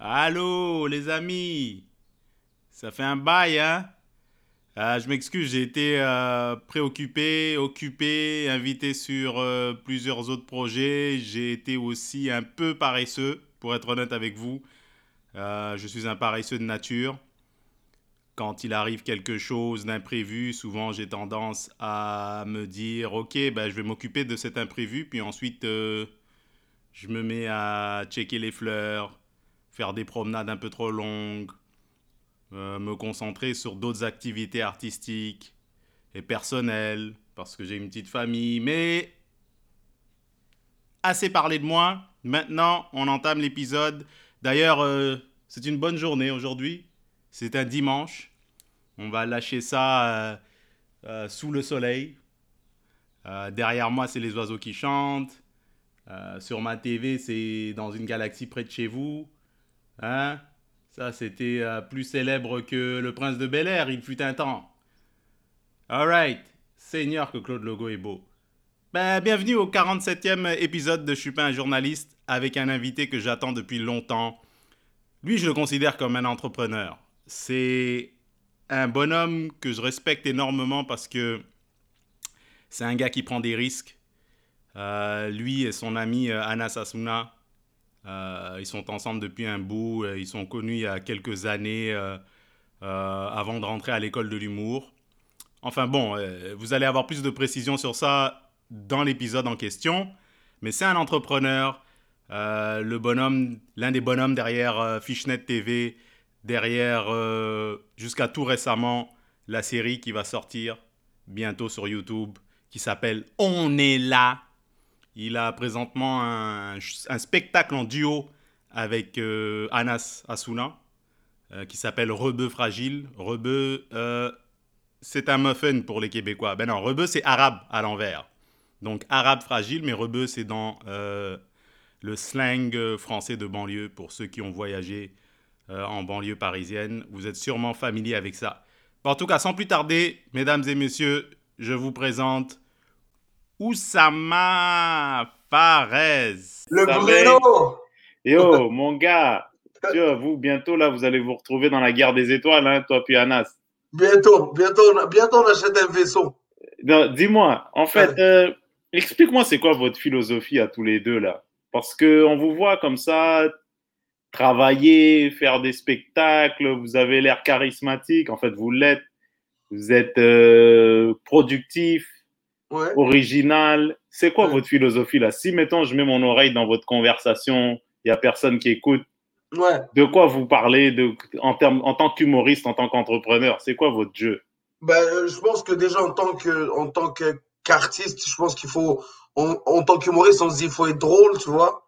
Allô, les amis. Ça fait un bail, hein? Ah, Je m'excuse, j'ai été euh, préoccupé, occupé, invité sur euh, plusieurs autres projets. J'ai été aussi un peu paresseux, pour être honnête avec vous. Euh, je suis un paresseux de nature. Quand il arrive quelque chose d'imprévu, souvent j'ai tendance à me dire, ok, ben, je vais m'occuper de cet imprévu, puis ensuite euh, je me mets à checker les fleurs, faire des promenades un peu trop longues, euh, me concentrer sur d'autres activités artistiques et personnelles, parce que j'ai une petite famille. Mais assez parlé de moi. Maintenant, on entame l'épisode. D'ailleurs, euh, c'est une bonne journée aujourd'hui. C'est un dimanche. On va lâcher ça euh, sous le soleil. Derrière moi, c'est les oiseaux qui chantent. Sur ma TV, c'est dans une galaxie près de chez vous. Hein? Ça, c'était euh, plus célèbre que le prince de Bel-Air, il fut un temps. Alright, Seigneur que Claude Logo est beau. Ben, bienvenue au 47e épisode de Je suis pas un journaliste avec un invité que j'attends depuis longtemps. Lui, je le considère comme un entrepreneur. C'est un bonhomme que je respecte énormément parce que c'est un gars qui prend des risques. Euh, lui et son ami euh, Anas Asuna, euh, ils sont ensemble depuis un bout. euh, Ils sont connus il y a quelques années euh, euh, avant de rentrer à l'école de l'humour. Enfin bon, euh, vous allez avoir plus de précisions sur ça dans l'épisode en question. Mais c'est un entrepreneur, euh, le bonhomme, l'un des bonhommes derrière euh, Fishnet TV, derrière euh, jusqu'à tout récemment la série qui va sortir bientôt sur YouTube, qui s'appelle On est là. Il a présentement un, spectacle en duo avec euh, Anas Asuna, euh, qui s'appelle Rebeu Fragile. Rebeu, euh, c'est un muffin pour les Québécois. Ben non, Rebeu, c'est arabe à l'envers. Donc arabe fragile, mais Rebeu, c'est dans le slang français de banlieue pour ceux qui ont voyagé en banlieue parisienne. Vous êtes sûrement familier avec ça. En tout cas, sans plus tarder, mesdames et messieurs, je vous présente Oussama Fares? Le Bruno Yo, mon gars, tu vois, vous, bientôt, là, vous allez vous retrouver dans la guerre des étoiles, hein, toi puis Anas. Bientôt, bientôt, bientôt on achète un vaisseau. Non, Dis-moi, en fait, Ouais. euh, explique-moi c'est quoi votre philosophie à tous les deux, là? Parce que on vous voit comme ça, travailler, faire des spectacles, vous avez l'air charismatique, en fait, vous l'êtes. Vous êtes euh, productif, Ouais. original. C'est quoi Ouais. votre philosophie, là? Si, mettons, je mets mon oreille dans votre conversation, il n'y a personne qui écoute, Ouais. de quoi vous parlez de, en, termes, en tant qu'humoriste, en tant qu'entrepreneur? C'est quoi votre jeu? Ben, euh, je pense que déjà en tant que, en tant que- qu'artiste, je pense qu'il faut, on- en tant qu'humoriste, on se dit il faut être drôle, tu vois?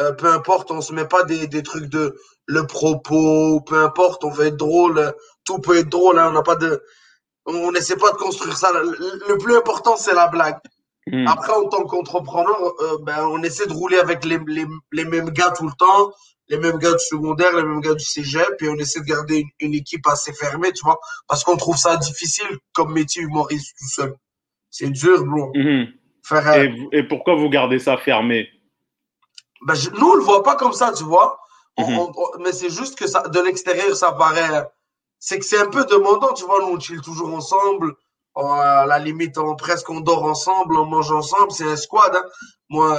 Euh, peu importe, on se met pas des, des trucs de le propos, peu importe, on veut être drôle, tout peut être drôle, hein, on n'a pas de, on n'essaie pas de construire ça. Le, plus important, c'est la blague. Hmm. Après, en tant qu'entrepreneur, euh, ben, on essaie de rouler avec les, les, les mêmes gars tout le temps, les mêmes gars du secondaire, les mêmes gars du cégep, et on essaie de garder une, une équipe assez fermée, tu vois, parce qu'on trouve ça difficile comme métier humoriste tout seul. C'est dur, bro. Faire, euh, et, pourquoi vous gardez ça fermé? Ben, je- nous, on le voit pas comme ça, tu vois. On- on- mais c'est juste que ça, de l'extérieur, ça paraît. C'est que c'est un peu demandant, tu vois. Nous, on chill toujours ensemble. On- à la limite, on, presque on dort ensemble, on mange ensemble. C'est un squad. Hein. Moi,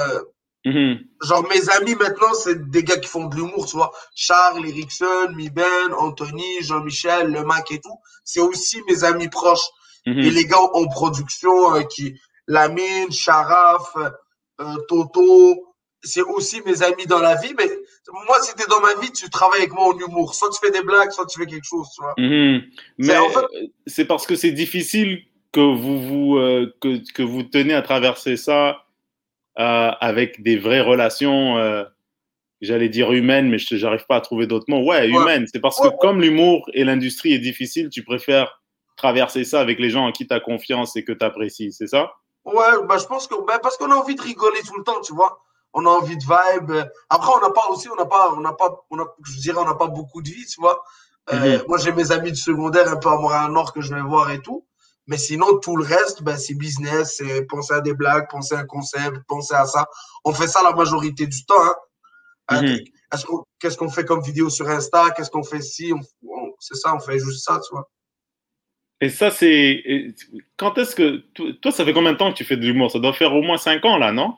Mhm. genre mes amis maintenant, c'est des gars qui font de l'humour, tu vois. Charles, Erickson, Miben, Anthony, Jean-Michel, Le Mac et tout. C'est aussi mes amis proches. Mhm. Et les gars en production, euh, qui Lamine, Sharaf, euh, Toto, c'est aussi mes amis dans la vie. Mais moi, si t'es dans ma vie, tu travailles avec moi en humour. Soit tu fais des blagues, soit tu fais quelque chose, tu vois. Mhm. Mais en fait- c'est parce que c'est difficile que vous vous euh, que, que vous tenez à traverser ça euh, avec des vraies relations. euh, J'allais dire humaines, mais je j'arrive pas à trouver d'autres mots. Ouais, humaines. C'est parce que Ouais, comme l'humour et l'industrie est difficile, tu préfères traverser ça avec les gens en qui tu as confiance et que tu apprécies, c'est ça? Ouais, bah, je pense que, bah, parce qu'on a envie de rigoler tout le temps, tu vois. On a envie de vibe. Après, on n'a pas aussi, on n'a pas, on n'a pas, on a, je dirais, on n'a pas beaucoup de vie, tu vois. Euh, Mhm. Moi, j'ai mes amis du secondaire un peu à Montréal-Nord que je vais voir et tout. Mais sinon, tout le reste, ben, c'est business, c'est penser à des blagues, penser à un concept, penser à ça. On fait ça la majorité du temps, hein. Euh, Mhm. Qu'on qu'est-ce qu'on fait comme vidéo sur Insta, qu'est-ce qu'on fait ici. c'est ça, on fait juste ça, tu vois. Et ça, c'est. Quand est-ce que. Toi, ça fait combien de temps que tu fais de l'humour? Ça doit faire au moins cinq ans, là, non?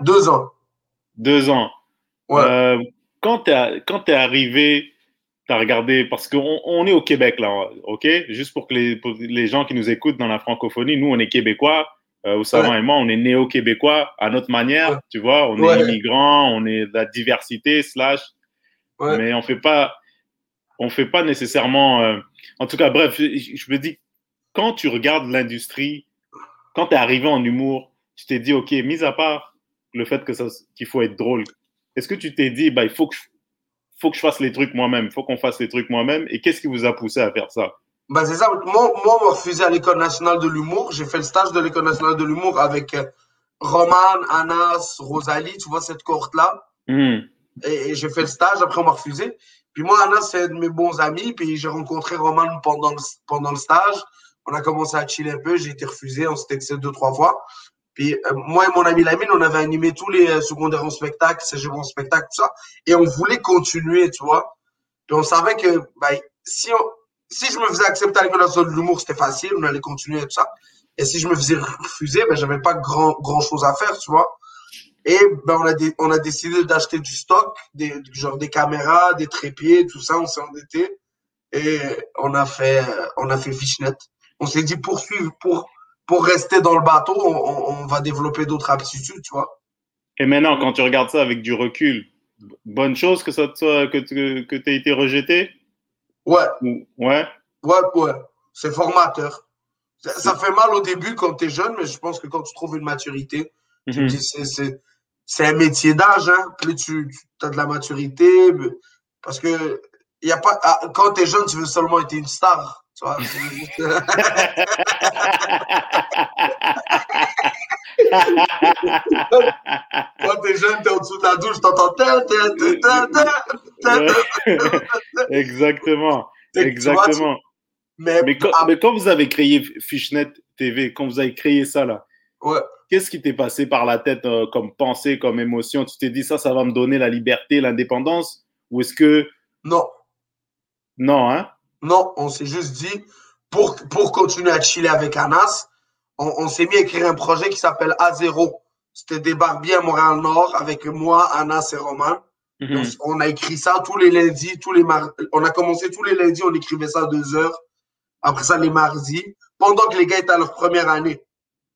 Deux ans. Deux ans. Ouais. Euh, quand tu es, arrivé, tu as regardé. Parce qu'on on est au Québec, là, OK? Juste pour que les, pour les gens qui nous écoutent dans la francophonie, nous, on est Québécois. Euh, Oussama et moi, on est néo-québécois à notre manière, tu vois? On est immigrants, on est de la diversité, slash. Mais on fait pas. On fait pas nécessairement. Euh, en tout cas, bref, je, me dis, quand tu regardes l'industrie, quand tu es arrivé en humour, tu t'es dit, OK, mis à part le fait que qu'il faut être drôle, est-ce que tu t'es dit, bah, il faut que, je, faut que je fasse les trucs moi-même, il faut qu'on fasse les trucs moi-même, et qu'est-ce qui vous a poussé à faire ça? Bah, c'est ça. Moi, moi, on m'a refusé à l'École nationale de l'humour. J'ai fait le stage de l'École nationale de l'humour avec euh, Roman, Anas, Rosalie, tu vois, cette cohorte-là. Hmm. Et, j'ai fait le stage, après on m'a refusé. Puis moi, Anas, c'est un de mes bons amis, puis j'ai rencontré Roman pendant le, pendant le stage. On a commencé à chiller un peu, j'ai été refusé, on s'était excédé deux, trois fois. Puis euh, moi et mon ami Lamine, on avait animé tous les euh, secondaires en spectacle, cégep en spectacle, tout ça. Et on voulait continuer, tu vois. Puis on savait que bah, si, on, si je me faisais accepter à l'école de l'humour, c'était facile, on allait continuer tout ça. Et si je me faisais refuser, ben, j'avais pas grand, grand chose à faire, tu vois. Et ben, on, a on a décidé d'acheter du stock, des, genre des caméras, des trépieds, tout ça, on s'est endetté. Et on a fait, on a fait Fishnet. On s'est dit, poursuivre, pour, pour rester dans le bateau, on, on va développer d'autres aptitudes, tu vois. Et maintenant, quand tu regardes ça avec du recul, bonne chose que ça que, que, que tu aies été rejeté? Ouais. Ouais? Ouais, ouais. C'est formateur. Ça, fait mal au début quand tu es jeune, mais je pense que quand tu trouves une maturité, tu mhm. dis c'est un métier d'âge, hein. Plus tu, as de la maturité, parce que y a pas, ah, quand tu es jeune, tu veux seulement être une star. Tu vois, Quand t'es jeune, t'es au-dessous de la douche, t'entends. Exactement. Exactement. Mais, mais, quand, mais, quand, vous avez créé Fishnet TV, quand vous avez créé ça là, ouais. qu'est-ce qui t'est passé par la tête euh, comme pensée, comme émotion? Tu t'es dit ça, ça va me donner la liberté, l'indépendance? Ou est-ce que. Non. Non, hein? Non, on s'est juste dit, pour, pour continuer à chiller avec Anas, on, s'est mis à écrire un projet qui s'appelle A0. C'était des barbiers à Montréal-Nord avec moi, Anas et Roman. Mhm. On a écrit ça tous les lundis, tous les mardis. On a commencé tous les lundis, on écrivait ça deux heures. Après ça, les mardis, pendant que les gars étaient à leur première année.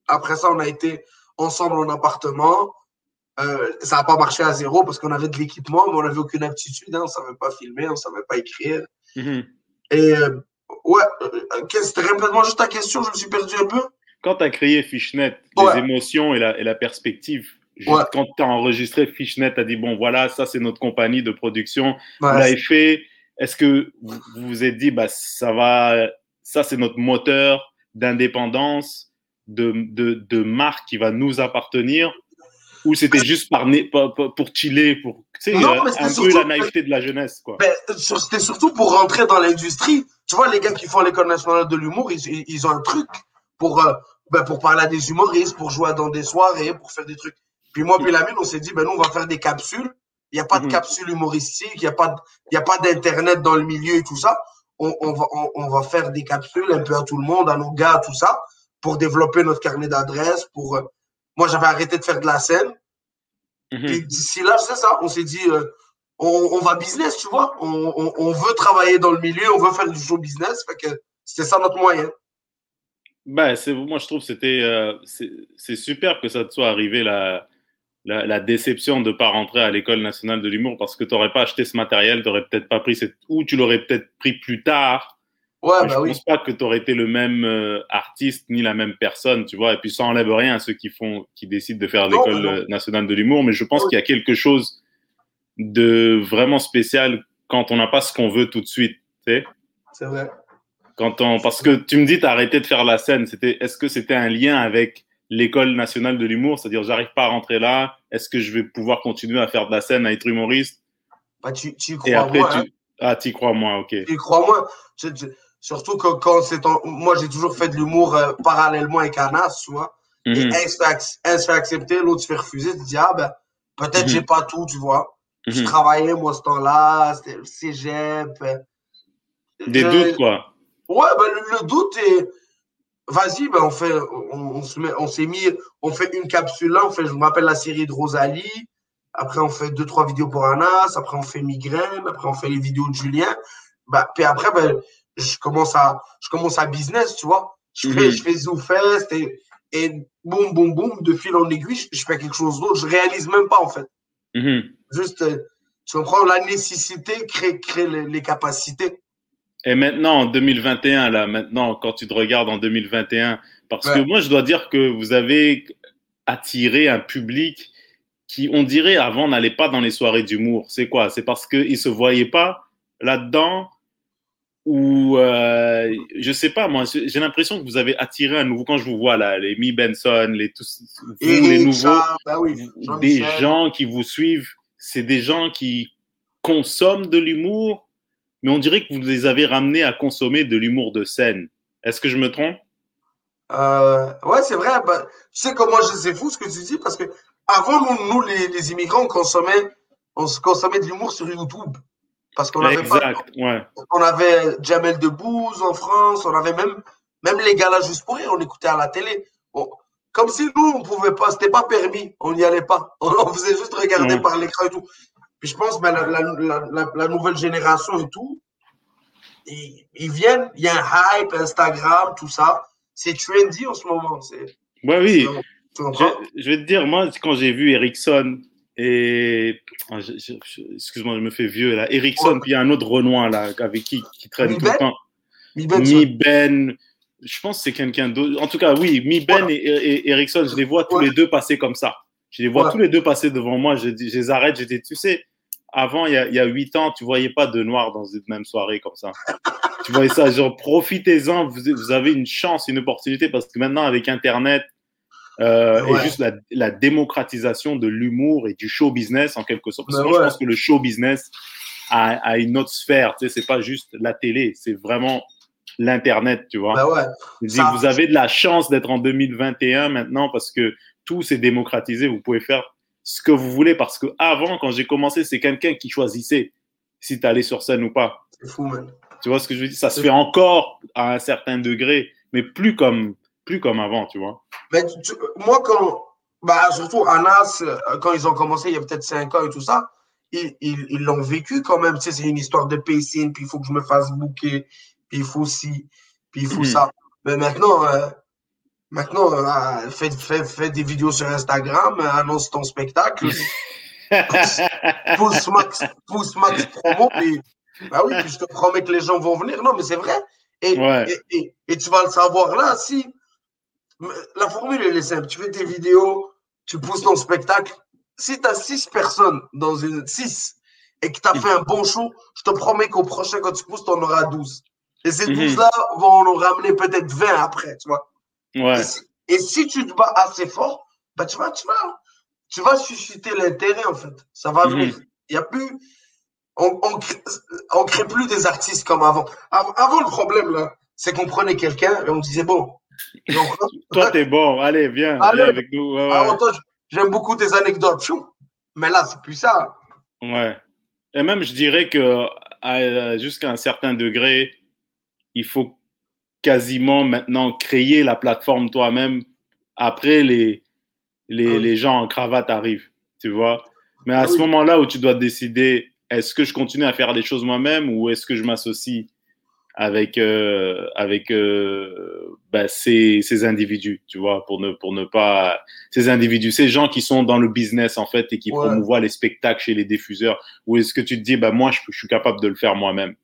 Après ça, on a été ensemble en appartement. Euh, ça n'a pas marché à zéro parce qu'on avait de l'équipement, mais on n'avait aucune aptitude. Hein. On ne savait pas filmer, on ne savait pas écrire. Mhm. Et euh, ouais, euh, complètement juste ta question, je me suis perdu un peu quand tu as créé Fishnet, les émotions et la, et la perspective, quand tu as enregistré Fishnet, tu as dit, bon, voilà, ça, c'est notre compagnie de production. vous l'avez fait. Est-ce que vous vous êtes dit, bah, ça va, ça, c'est notre moteur d'indépendance, de, de, de, marque qui va nous appartenir? Ou c'était juste par, pour, pour chiller, pour sais, euh, un peu la naïveté de la jeunesse quoi. Ben, c'était surtout pour rentrer dans l'industrie. Tu vois, les gars qui font l'école nationale de l'humour, ils, ils, ont un truc pour euh, ben, pour parler à des humoristes, pour jouer dans des soirées, pour faire des trucs. Puis moi, puis la mine, on s'est dit, ben nous, on va faire des capsules. Il n'y a pas de mhm. capsule humoristique, il n'y a pas, il y a pas d'internet dans le milieu et tout ça. On, on va, on, va faire des capsules un peu à tout le monde, à nos gars, tout ça, pour développer notre carnet d'adresses. Pour, euh, moi, j'avais arrêté de faire de la scène. Mhm. Et d'ici là, c'est ça. On s'est dit, euh, on, on, va business, tu vois. On, on, on, veut travailler dans le milieu, on veut faire du show business. Fait que c'était ça notre moyen. Ben, moi, je trouve que c'était euh, c'est super que ça te soit arrivé la, la, la déception de ne pas rentrer à l'école nationale de l'humour parce que tu n'aurais pas acheté ce matériel, tu n'aurais peut-être pas pris cette. ou tu l'aurais peut-être pris plus tard. Ouais, bah je ne pense pas que tu aurais été le même euh, artiste ni la même personne, tu vois. Et puis ça enlève rien à ceux qui font, qui décident de faire l'école nationale de l'humour. Mais je pense qu'il y a quelque chose de vraiment spécial quand on n'a pas ce qu'on veut tout de suite. C'est vrai. Quand on, parce que tu me dis, tu as arrêté de faire la scène. C'était, est-ce que c'était un lien avec l'école nationale de l'humour? C'est-à-dire, j'arrive pas à rentrer là. Est-ce que je vais pouvoir continuer à faire de la scène, à être humoriste? Bah, tu, tu crois Et après, moi, tu... Hein. Ah, tu crois moi, ok. Tu crois moi. Surtout que quand c'est moi, j'ai toujours fait de l'humour euh, parallèlement avec Anas, tu vois. Et mhm. un se, fait accepter, l'autre se fait refuser. Tu te dis, ah ben, peut-être mm j'ai pas tout, tu vois. Je Mhm. travaillais, moi, ce temps-là. C'était le cégep. Des doutes, quoi. Ouais, ben, le, le doute est. Vas-y, ben, on fait, on, on se met, on s'est mis, on fait une capsule là, on fait, je m'appelle la série de Rosalie. Après, on fait deux, trois vidéos pour Anas. Après, on fait Migraine. Après, on fait les vidéos de Julien. Bah, puis après, ben, je commence à, je commence à business, tu vois. Je fais, Mhm. je fais ZooFest et, et boum, boum, boum, de fil en aiguille, je, fais quelque chose d'autre. Je réalise même pas, en fait. Mhm. Juste, euh, tu comprends, la nécessité crée, crée les, les capacités. Et maintenant, en 2021, là, maintenant, quand tu te regardes en 2021, parce que moi, je dois dire que vous avez attiré un public qui, on dirait, avant, n'allait pas dans les soirées d'humour. C'est quoi? C'est parce qu'ils ne se voyaient pas là-dedans ou, euh, je sais pas, moi, j'ai l'impression que vous avez attiré un nouveau, quand je vous vois là, les Mi Benson, les tous, vous, les nouveaux, Charles, bah oui, des gens qui vous suivent, c'est des gens qui consomment de l'humour, mais on dirait que vous les avez ramenés à consommer de l'humour de scène. Est-ce que je me trompe? Euh, ouais, c'est vrai. Bah, tu sais comment je c'est fou ce que tu dis parce que avant nous, nous les, les immigrants, on consommait, on se consommait de l'humour sur YouTube parce qu'on avait pas, Exact, ouais. on avait Jamel Debbouze en France, on avait même, même les gars là juste pour rire, on écoutait à la télé. On- comme si nous on pouvait pas, c'était pas permis, on n'y allait pas, on, on faisait juste regarder par l'écran et tout. Puis je pense ben, la, la, la, nouvelle génération et tout, ils, ils viennent, il y a un hype, Instagram, tout ça, c'est trendy en ce moment. Ouais, oui. comprends? Je, je vais te dire, moi, quand j'ai vu Ericsson et. ah, Excuse-moi, je me fais vieux là. Ericsson, Ouais. puis il y a un autre Renoir là, avec qui, qui traîne Mi tout le Ben temps. Mi Ben. Je pense que c'est quelqu'un d'autre. En tout cas, oui, Mi Ben et, et Ericsson, je les vois tous Ouais. les deux passer comme ça. Je les vois tous les deux passer devant moi. Je, les arrête. Je dis, tu sais, avant, il y a- huit ans, tu voyais pas de noirs dans une même soirée comme ça. tu voyais ça, genre, profitez-en. Vous, vous avez une chance, une opportunité parce que maintenant, avec Internet, euh, Ouais. et juste la, la démocratisation de l'humour et du show business en quelque sorte. Parce que ouais. je pense que le show business a, a une autre sphère. Tu sais, c'est pas juste la télé, c'est vraiment l'internet, tu vois. Ben ouais. Ça- vous avez de la chance d'être en 2021 maintenant parce que tout s'est démocratisé. Vous pouvez faire ce que vous voulez parce que avant, quand j'ai commencé, c'est quelqu'un qui choisissait si tu allais sur scène ou pas. C'est fou, man. Tu vois ce que je veux dire? Ça se fait encore à un certain degré, mais plus comme plus comme avant, tu vois. Mais tu- moi, quand. Bah, surtout, Anas, euh, quand ils ont commencé, il y a peut-être 5 ans et tout ça, ils l'ont vécu quand même. Tu sais, c'est une histoire de pacing, puis il faut que je me fasse booker, puis il faut ci, puis il faut Mhm. ça. Mais maintenant, euh, maintenant euh, fais, fais, fais des vidéos sur Instagram, euh, annonce ton spectacle, pousse max, pousse max promo, puis. Bah oui, puis je te promets que les gens vont venir. Non, mais c'est vrai. Et, Ouais. et, et, et tu vas le savoir là, si. La formule, elle est simple. Tu fais tes vidéos, tu pousses ton spectacle. Si tu as six personnes dans une. Six, et que tu as fait un bon show, je te promets qu'au prochain, quand tu pousses, tu en auras 12. Et ces Mhm. 12-là vont en ramener peut-être 20 après, tu vois. ouais. Et, si, et si tu te bats assez fort, bah, tu, vas, tu, vas, tu vas susciter l'intérêt, en fait. Ça va Mhm. venir. Il y a plus. On, on, crée, on crée plus des artistes comme avant. Av- Avant, le problème, là, c'est qu'on prenait quelqu'un et on disait, bon. Donc, Toi, t'es bon. Allez, viens, Allez. viens avec nous. Ouais, j'aime beaucoup tes anecdotes. Mais là, c'est plus ça. Ouais. Et même, je dirais que jusqu'à un certain degré, il faut quasiment maintenant créer la plateforme toi-même. Après, les, les, Ah les gens en cravate arrivent, tu vois. Mais à Ah ce moment-là où tu dois décider, est-ce que je continue à faire des choses moi-même ou est-ce que je m'associe avec, euh, avec euh, ben, ces, ces individus, tu vois, pour ne, pour ne pas... Ces individus, ces gens qui sont dans le business, en fait, et qui Ouais. promouvoient les spectacles chez les diffuseurs, ou est-ce que tu te dis, bah, moi, je, je suis capable de le faire moi-même,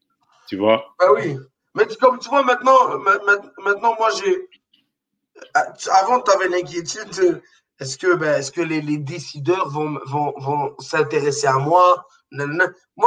tu vois? Bah oui. Mais tu- comme tu vois, maintenant, ma- ma- maintenant moi, j'ai. Ah, Avant, tu avais l'inquiétude. de, Est-ce que, ben, est-ce que les, les décideurs vont, vont, vont s'intéresser à moi? Moi,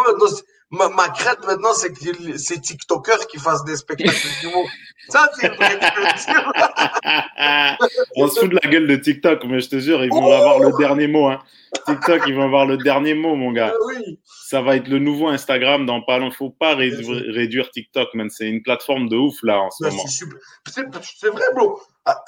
maintenant, ma, ma crainte maintenant, c'est que ces TikTokers qui fassent des spectacles d'humour. Ça, c'est une vraie. On se fout de la gueule de TikTok, mais je te jure, ils vont avoir le dernier mot. Hein. TikTok, ils vont avoir le dernier mot, mon gars. Ah oui. Ça va être le nouveau Instagram dans pas longtemps. Faut pas réduire TikTok, man. C'est une plateforme de ouf, là, en ce Ben, moment. c'est vrai, bro. Ah,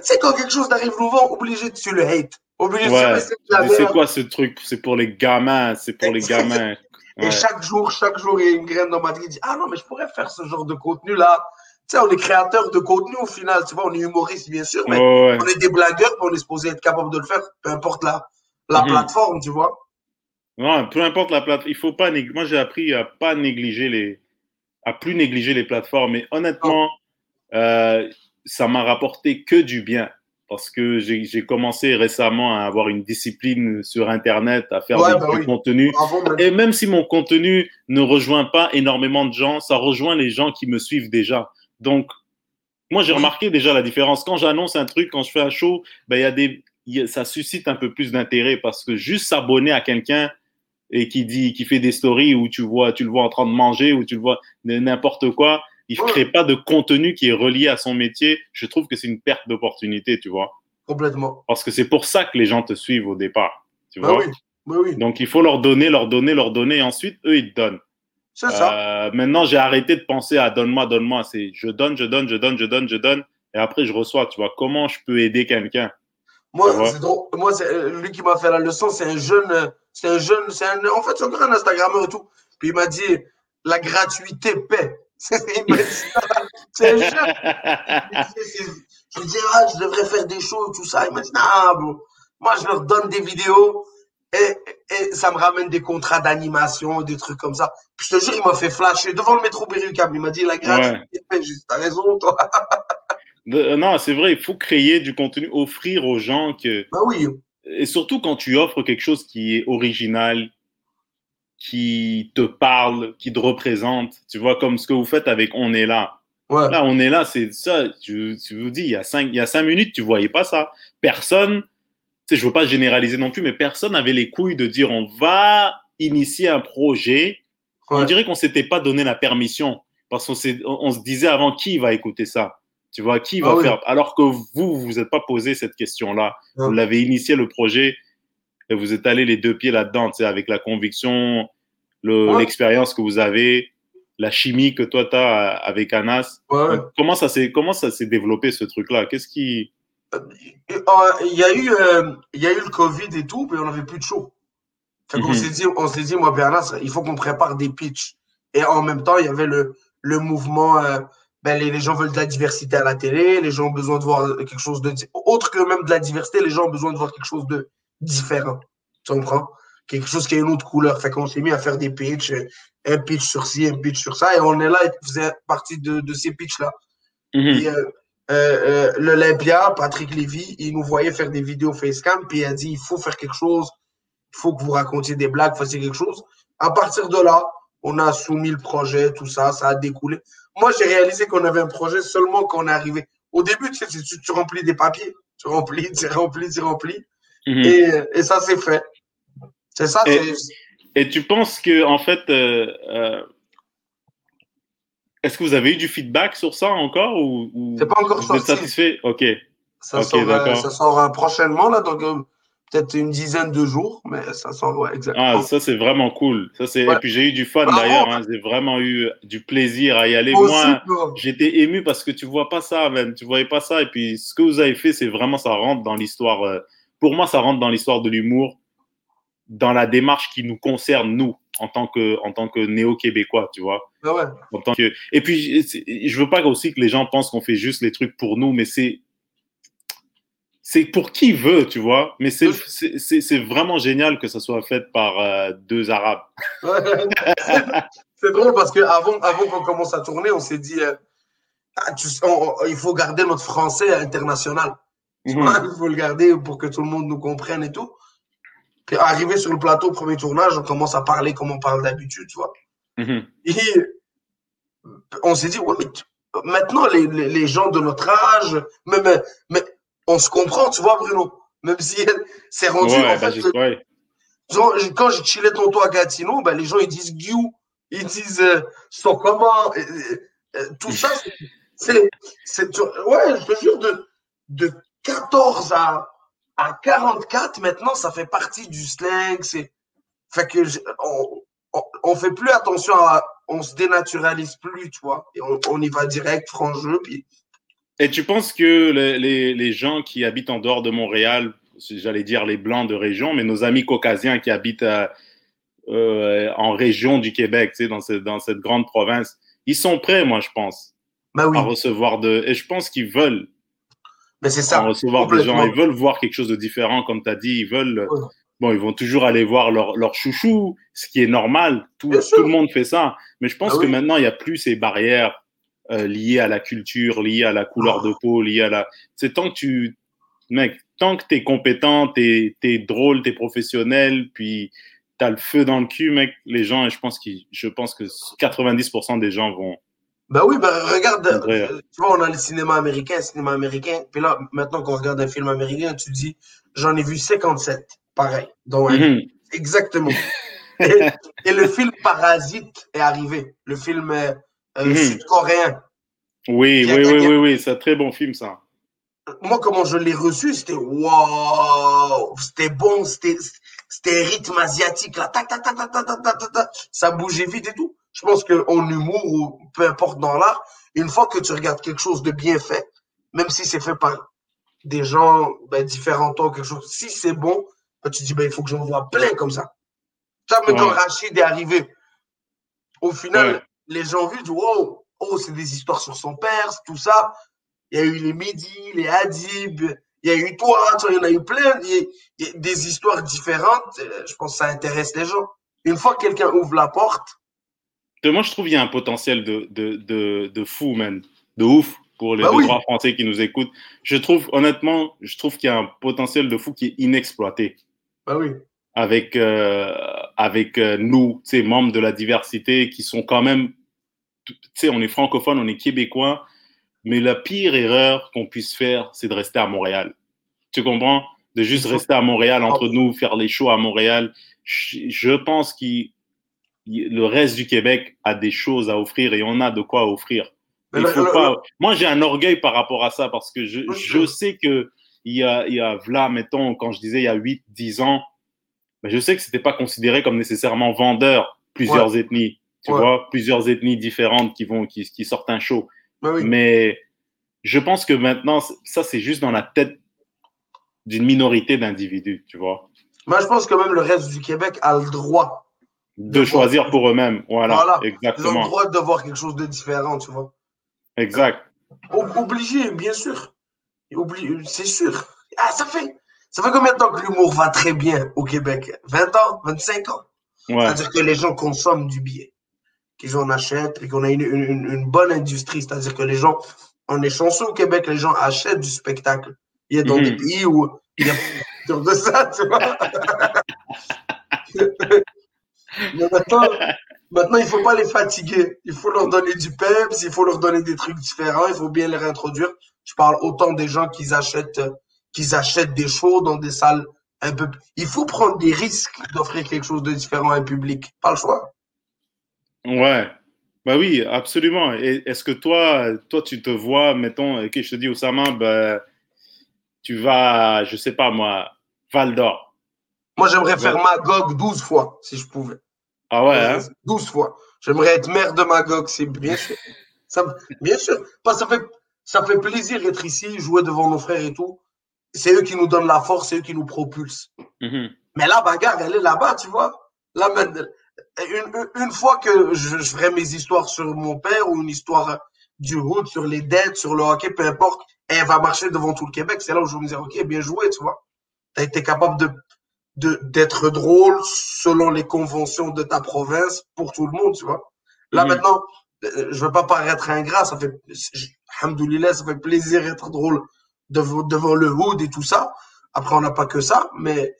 sais, quand quelque chose t'arrive nouveau, obligé de tu le hate. Obligé Ouais. de tu le Mais C'est quoi ce truc C'est pour les gamins, c'est pour les gamins. Et chaque jour, chaque jour, il y a une graine dans ma tête qui dit Ah non, mais je pourrais faire ce genre de contenu-là. Tu sais, on est créateur de contenu au final. Tu vois, on est humoriste, bien sûr, mais ouais. on est des blagueurs, puis on est supposé être capable de le faire, peu importe la, la Mhm. plateforme, tu vois. Non, peu importe la plateforme, il faut pas nég- Moi, j'ai appris à pas négliger les, à plus négliger les plateformes. Mais honnêtement, euh, ça m'a rapporté que du bien parce que j'ai commencé récemment à avoir une discipline sur Internet, à faire Ouais, des, bah oui. Bravo, man. Et même si mon contenu ne rejoint pas énormément de gens, ça rejoint les gens qui me suivent déjà. Donc, moi, j'ai Oui. remarqué déjà la différence. Quand j'annonce un truc, quand je fais un show, ben, y a des, il y a- ça suscite un peu plus d'intérêt parce que juste s'abonner à quelqu'un et qui dit, qui fait des stories où tu vois, tu le vois en train de manger ou tu le vois n'importe quoi, il ne Ouais. crée pas de contenu qui est relié à son métier. Je trouve que c'est une perte d'opportunité, tu vois. Complètement. Parce que c'est pour ça que les gens te suivent au départ. Tu Bah vois. oui, bah oui. Donc, il faut leur donner, leur donner, leur donner, et ensuite, eux, ils te donnent. C'est ça. Euh, maintenant, j'ai arrêté de penser à donne-moi, donne-moi. C'est je donne, je donne, je donne, je donne, je donne, et après, je reçois. Tu vois, comment je peux aider quelqu'un? Moi, c'est drôle. Moi, c'est euh, lui qui m'a fait la leçon, c'est un jeune, euh, c'est un jeune, c'est un, en fait, c'est encore un Instagrammeur et tout. Puis il m'a dit, la gratuité paie. Il m'a dit ça. C'est Je lui dis, ah, je devrais faire des shows, tout ça. Il m'a dit, non, bro. Moi, je leur donne des vidéos et, et ça me ramène des contrats d'animation, des trucs comme ça. Puis je te jure, il m'a fait flasher devant le métro Berry-UQAM. Il m'a dit, la. J'ai dit, t'as raison, toi. De- non, c'est vrai, il faut créer du contenu, offrir aux gens que. Bah oui. Et surtout quand tu offres quelque chose qui est original, qui te parle, qui te représente. Tu vois, comme ce que vous faites avec On est là. Ouais. Là, on est là, c'est ça. Je, je vous dis, il y, a cinq, il y a cinq minutes, tu voyais pas ça. Personne, tu sais, je veux pas généraliser non plus, mais personne n'avait les couilles de dire on va initier un projet. On dirait qu'on s'était pas donné la permission parce qu'on s'est- on, on se disait avant qui va écouter ça? Tu vois, qui va Ah oui. faire? Alors que vous, vous vous êtes pas posé cette question-là. Vous l'avez initié le projet et vous êtes allé les deux pieds là-dedans, avec la conviction, le- Ouais. l'expérience que vous avez, la chimie que toi tu as avec Anas. Ouais. Donc, Comment ça s'est comment ça s'est développé ce truc-là? Qu'est-ce qui euh, Il y a eu, euh, il y a eu le Covid et tout, mais on n'avait plus de show. Fait qu'on Mhm. s'est dit, on s'est dit, moi, Bernard, il faut qu'on prépare des pitchs. Et en même temps, il y avait le, le mouvement, euh, ben, les, les gens veulent de la diversité à la télé, les gens ont besoin de voir quelque chose de, autre que même de la diversité, les gens ont besoin de voir quelque chose de différent. Tu comprends? Quelque chose qui a une autre couleur. Fait qu'on s'est mis à faire des pitchs, euh, un pitch sur ci, un pitch sur ça, et on est là et faisait partie de, de ces pitchs-là. Euh, euh, euh, l'Olympia, Patrick Lévy, il nous voyait faire des vidéos facecam, puis il a dit il faut faire quelque chose, il faut que vous racontiez des blagues, fassiez quelque chose. À partir de là, on a soumis le projet, tout ça, ça a découlé. Moi, j'ai réalisé qu'on avait un projet seulement quand on est arrivé. Au début, tu sais, tu, tu- tu remplis des papiers, tu remplis, tu remplis, tu remplis, Mhm. et, et ça s'est fait. C'est ça, Et- c'est. Et tu penses que, en fait, euh, euh, est-ce que vous avez eu du feedback sur ça encore ou, ou C'est pas encore vous êtes sorti. satisfait? Ok. Ça Ok, sort, euh, ça sort prochainement, là, donc peut-être une dizaine de jours, mais ça sort, ouais, exactement. Ah, ça c'est vraiment cool. Ça c'est. Ouais. Et puis j'ai eu du fun d'ailleurs. Hein. J'ai vraiment eu du plaisir à y aller. Moi Moi, aussi, bro. j'étais ému parce que tu vois pas ça, man. Tu voyais pas ça. Et puis ce que vous avez fait, c'est vraiment ça rentre dans l'histoire. euh, pour moi, ça rentre dans l'histoire de l'humour, dans la démarche qui nous concerne nous en tant que en tant que néo-québécois, tu vois. Ah ouais. En tant que... Et puis, je veux pas aussi que les gens pensent qu'on fait juste les trucs pour nous, mais c'est c'est pour qui veut, tu vois. Mais c'est vraiment génial que ça soit fait par euh, deux Arabes. Ouais. C'est drôle parce que avant, avant qu'on commence à tourner, on s'est dit, euh, ah, tu sais, on- on- il faut garder notre français international. Tu vois, Mhm. Il faut le garder pour que tout le monde nous comprenne et tout. Puis arrivé sur le plateau, premier tournage, on commence à parler comme on parle d'habitude, tu vois. Mhm. Et on s'est dit, ouais, mais maintenant, les, les, les gens de notre âge, même, mais on se comprend, tu vois, Bruno. Même si c'est rendu, Ouais, en bah, fait, ouais. quand je chillais tonton à Gatineau, ben, les gens, ils disent Guiou, ils disent euh, sont comment, tout ça, c'est- ouais, je te jure, de, de 14 à, à 44, maintenant, ça fait partie du slang, c'est, fait que, je- on, on, on fait plus attention à, on se dénaturalise plus, tu vois, et on, on y va direct, franc jeu, puis Et tu penses que les, les, les, gens qui habitent en dehors de Montréal, j'allais dire les blancs de région, mais nos amis caucasiens qui habitent à, euh, en région du Québec, tu sais, dans, ce, dans cette grande province, ils sont prêts, moi, je pense, bah oui. à recevoir de. Et je pense qu'ils veulent. Mais c'est ça. recevoir des gens. Ils veulent voir quelque chose de différent, comme tu as dit. Ils veulent. Ouais. Bon, ils vont toujours aller voir leur, leur chouchou, ce qui est normal. Tout, tout le monde fait ça. Mais je pense Ah que oui. maintenant, il n'y a plus ces barrières euh, liées à la culture, liées à la couleur Ah. de peau, liées à la. C'est tant que tu. Mec, tant que tu es compétent, tu es, drôle, tu es professionnel, puis tu as le feu dans le cul, mec, les gens, je pense, qu'ils- je pense que 90% des gens vont. Ben oui, ben regarde, euh, tu vois, on a le cinéma américain, cinéma américain. Puis là, maintenant qu'on regarde un film américain, tu dis, j'en ai vu 57, pareil. Donc, mhm. exactement. et, le film Parasite est arrivé, le film euh, euh, mhm. sud-coréen. Oui, oui, oui, oui, oui, c'est un très bon film, ça. Moi, comment je l'ai reçu, c'était waouh, c'était bon, c'était rythme asiatique, là, ça bougeait vite et tout. Je pense que en humour ou peu importe dans l'art, une fois que tu regardes quelque chose de bien fait, même si c'est fait par des gens ben, différents, toi, quelque chose, si c'est bon, ben, tu dis ben il faut que j'en vois plein comme ça. Ça, mais quand Ouais. Rachid est arrivé, au final, Ouais. les gens ont vu, wow, oh, c'est des histoires sur son père, tout ça. Il y a eu les Mehdi, les Hadib, il y a eu toi, il y en a eu plein, il y a, des histoires différentes. euh, Je pense que ça intéresse les gens. Une fois que quelqu'un ouvre la porte, Moi, je trouve qu'il y a un potentiel de, de, de, de fou, man. De ouf pour les Bah deux, oui. trois Français qui nous écoutent. Je trouve, honnêtement, je trouve qu'il y a un potentiel de fou qui est inexploité bah oui, avec, euh, avec euh, nous, sais, membres de la diversité qui sont quand même, tu sais, on est francophone, on est québécois, mais la pire erreur qu'on puisse faire, c'est de rester à Montréal. Tu comprends? De juste rester à Montréal entre Ah. nous, faire les shows à Montréal. Je, je pense que le reste du Québec a des choses à offrir et on a de quoi offrir. Il faut pas... Moi, j'ai un orgueil par rapport à ça parce que je, je sais que il y a, il y a, là, mettons, quand je disais il y a 8, 10 ans, ben, je sais que c'était pas considéré comme nécessairement vendeur, plusieurs ethnies, tu Ouais. vois, plusieurs ethnies différentes qui vont, qui, qui sortent un show. bah oui. Mais je pense que maintenant, ça, c'est juste dans la tête d'une minorité d'individus, tu vois, Moi, je pense que même le reste du Québec a le droit. De De choisir pour eux-mêmes. Voilà, Voilà. Ils ont le exactement. droit de voir quelque chose de différent, tu vois. Exact. Ob- Obligé, bien sûr. C'est sûr. Ah, ça fait, ça fait combien de temps que l'humour va très bien au Québec? 20 ans? 25 ans? Ouais. C'est-à-dire que les gens consomment du billet, qu'ils en achètent et qu'on a une, une- bonne industrie. C'est-à-dire que les gens, on est chanceux au Québec, les gens achètent du spectacle. Il y a dans Mhm. des pays où il y a de ça, tu vois. Mais maintenant, maintenant, il faut pas les fatiguer. Il faut leur donner du peps, il faut leur donner des trucs différents, il faut bien les réintroduire. Je parle autant des gens qui achètent, euh, qui achètent des shows dans des salles un peu. Il faut prendre des risques d'offrir quelque chose de différent à un public. Pas le choix. Ouais. Bah oui, absolument. Est-ce que toi, toi, tu te vois, mettons, ok, je te dis, Oussama, ben, tu vas, je sais pas moi, Val d'Or. Moi, j'aimerais faire Magog 12 fois, si je pouvais. Ah ouais, hein? 12 fois. J'aimerais être maire de Magog, c'est bien sûr. Ça, bien sûr. Parce que ça fait, ça fait plaisir d'être ici, jouer devant nos frères et tout. C'est eux qui nous donnent la force, c'est eux qui nous propulsent. Mhm. Mais la bagarre, elle est là-bas, tu vois. Là, une, une- une fois que je, je ferai mes histoires sur mon père ou une histoire du hood, sur les dettes, sur le hockey, peu importe, elle va marcher devant tout le Québec. C'est là où je vais me dire, OK, bien joué, tu vois. Tu as été capable de de- d'être drôle selon les conventions de ta province pour tout le monde, tu vois. Là, Mhm. maintenant, euh, je veux pas paraître ingrat, ça fait, alhamdoulilah, ça fait plaisir d'être drôle devant, devant le hood et tout ça. Après, on n'a pas que ça, mais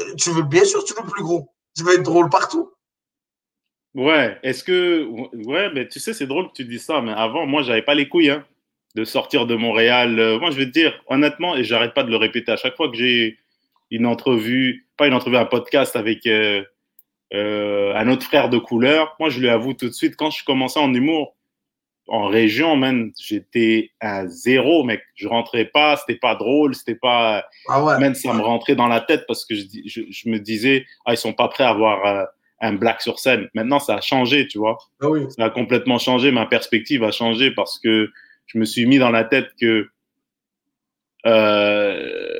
euh, tu veux, bien sûr, tu veux plus gros. Tu veux être drôle partout. Ouais. Est-ce que, ouais, mais tu sais, c'est drôle que tu dis ça, mais avant, moi, j'avais pas les couilles, hein, de sortir de Montréal. Euh, Moi, je vais te dire, honnêtement, et j'arrête pas de le répéter à chaque fois que j'ai une entrevue, pas une entrevue, un podcast avec euh, euh, un autre frère de couleur. Moi, je lui avoue tout de suite, quand je commençais en humour, en région, man, j'étais à zéro, mec. Je rentrais pas, c'était pas drôle, c'était pas, Ah ouais. même ça me rentrait dans la tête parce que je, dis- je, je me disais, ah, ils sont pas prêts à avoir euh, un black sur scène. Maintenant, ça a changé, tu vois. Ah oui. Ça a complètement changé. Ma perspective a changé parce que je me suis mis dans la tête que euh,